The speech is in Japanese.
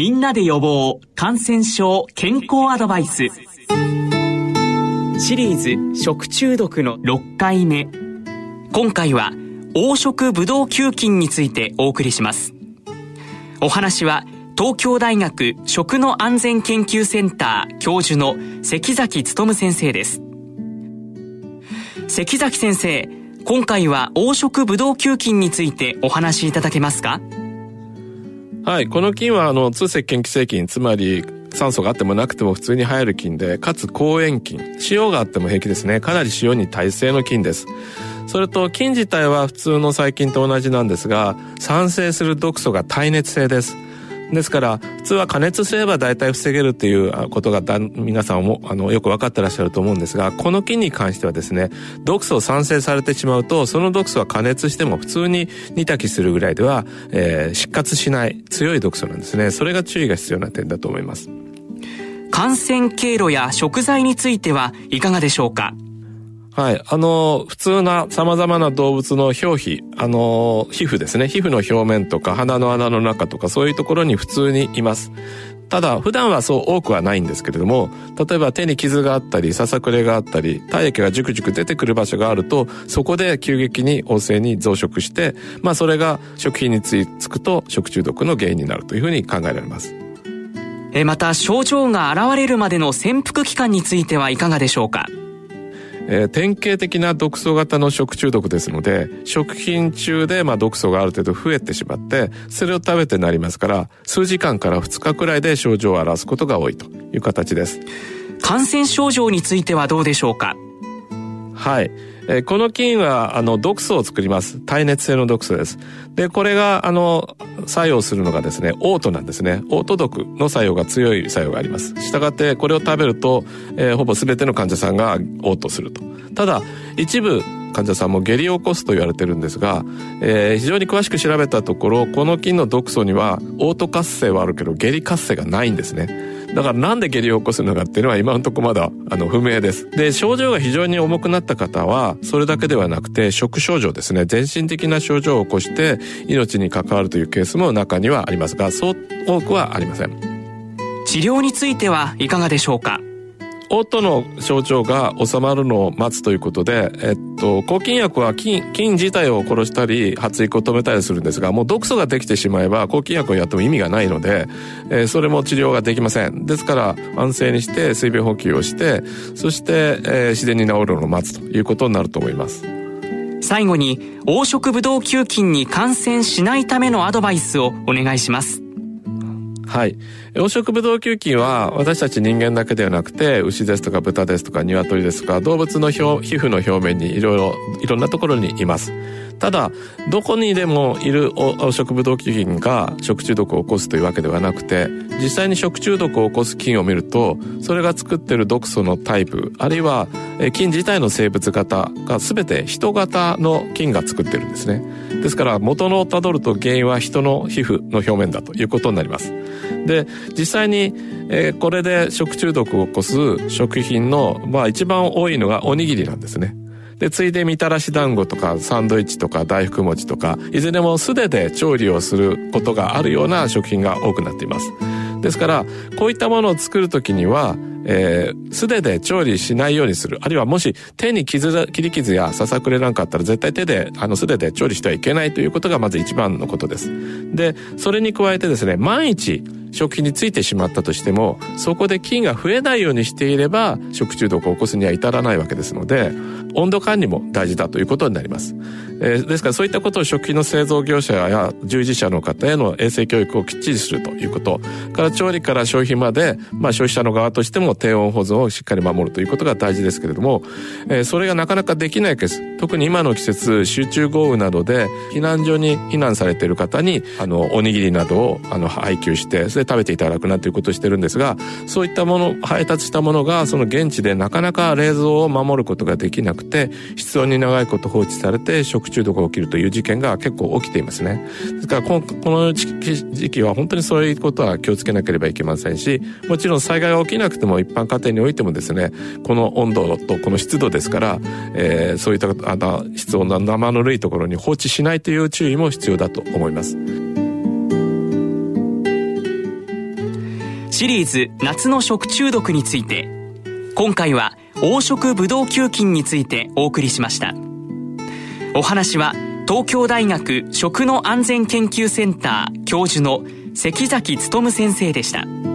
みんなで予防感染症健康アドバイス。シリーズ食中毒の6回目。今回は黄色ブドウ球菌についてお送りします。お話は東京大学食の安全研究センター教授の関崎努先生です。関崎先生今回は黄色ブドウ球菌についてお話しいただけますか？はい。この菌は、あの、通石鹸寄生菌、つまり、酸素があってもなくても普通に生える菌で、かつ抗炎菌。塩があっても平気ですね。かなり塩に耐性の菌です。それと、菌自体は普通の細菌と同じなんですが、酸性する毒素が耐熱性です。ですから、普通は加熱すれば大体防げるっていうことが皆さんもあのよく分かってらっしゃると思うんですが、この菌に関してはですね、毒素を産生されてしまうと、その毒素は加熱しても普通に煮炊きするぐらいでは、えー、失活しない強い毒素なんですね。それが注意が必要な点だと思います。感染経路や食材についてはいかがでしょうか？はい。あの、普通な様々な動物の表皮、あの、皮膚ですね。皮膚の表面とか鼻の穴の中とかそういうところに普通にいます。ただ、普段はそう多くはないんですけれども、例えば手に傷があったり、ささくれがあったり、体液がジュクジュク出てくる場所があると、そこで急激に旺盛に増殖して、まあそれが食品についつくと食中毒の原因になるというふうに考えられます。えまた症状が現れるまでの潜伏期間についてはいかがでしょうか？えー、典型的な毒素型の食中毒ですので、食品中でまあ毒素がある程度増えてしまって、それを食べてなりますから、数時間から2日くらいで症状を表すことが多いという形です。感染症状についてはどうでしょうか？はい。えこの菌は、あの、毒素を作ります。耐熱性の毒素です。で、これが、あの、作用するのがですね、オートなんですね。オート毒の作用が強い作用があります。したがって、これを食べると、えー、ほぼ全ての患者さんがオートすると。ただ、一部、患者さんも下痢を起こすと言われてるんですが、えー、非常に詳しく調べたところ、この菌の毒素には、オート活性はあるけど、下痢活性がないんですね。だからなんで下痢を起こすのかっていうのは今のところまだあの不明です。で、症状が非常に重くなった方は、それだけではなくて、食症状ですね、全身的な症状を起こして命に関わるというケースも中にはありますが、そう多くはありません。治療についてはいかがでしょうか？嘔の症状が収まるのを待つということで、えっと、抗菌薬は菌、菌自体を殺したり、発育を止めたりするんですが、もう毒素ができてしまえば、抗菌薬をやっても意味がないので、えー、それも治療ができません。ですから、安静にして水分補給をして、そして、えー、自然に治るのを待つということになると思います。最後に、黄色ブドウ球菌に感染しないためのアドバイスをお願いします。はい。養殖ブドウ球菌は私たち人間だけではなくて牛ですとか豚ですとか鶏ですとか動物の表皮膚の表面にいろいろいろんなところにいます。ただ、どこにでもいる黄色ブドウ菌が食中毒を起こすというわけではなくて、実際に食中毒を起こす菌を見ると、それが作ってる毒素のタイプ、あるいは菌自体の生物型が全て人型の菌が作ってるんですね。ですから元のたどると原因は人の皮膚の表面だということになります。で、実際に、えー、これで食中毒を起こす食品の、まあ一番多いのがおにぎりなんですね。で、ついでみたらし団子とかサンドイッチとか大福餅とか、いずれも素手で調理をすることがあるような食品が多くなっています。ですから、こういったものを作るときには、えー、素手で調理しないようにする。あるいはもし手に傷、切り傷やささくれなんかあったら絶対手で、あの、素手で調理してはいけないということがまず一番のことです。で、それに加えてですね、万一、食品についてしまったとしても、そこで菌が増えないようにしていれば、食中毒を起こすには至らないわけですので、温度管理も大事だということになります。えー、ですからそういったことを食品の製造業者や従事者の方への衛生教育をきっちりするということ、から調理から消費まで、まあ消費者の側としても低温保存をしっかり守るということが大事ですけれども、えー、それがなかなかできないケース、特に今の季節、集中豪雨などで避難所に避難されている方に、あの、おにぎりなどを、あの、配給して、それで食べていただくなということをしてるんですが、そういったもの、配達したものが、その現地でなかなか冷蔵を守ることができなくて、室温に長いこと放置されて食中毒が起きるという事件が結構起きていますね。ですからこの、この時期は本当にそういうことは気をつけなければいけませんし、もちろん災害が起きなくても一般家庭においてもですね、この温度とこの湿度ですから、えー、そういったあの室温の生ぬるいところに放置しないという注意も必要だと思います。シリーズ夏の食中毒について今回は黄色ブドウ球菌についてお送りしましたお話は東京大学食の安全研究センター教授の関崎努先生でした。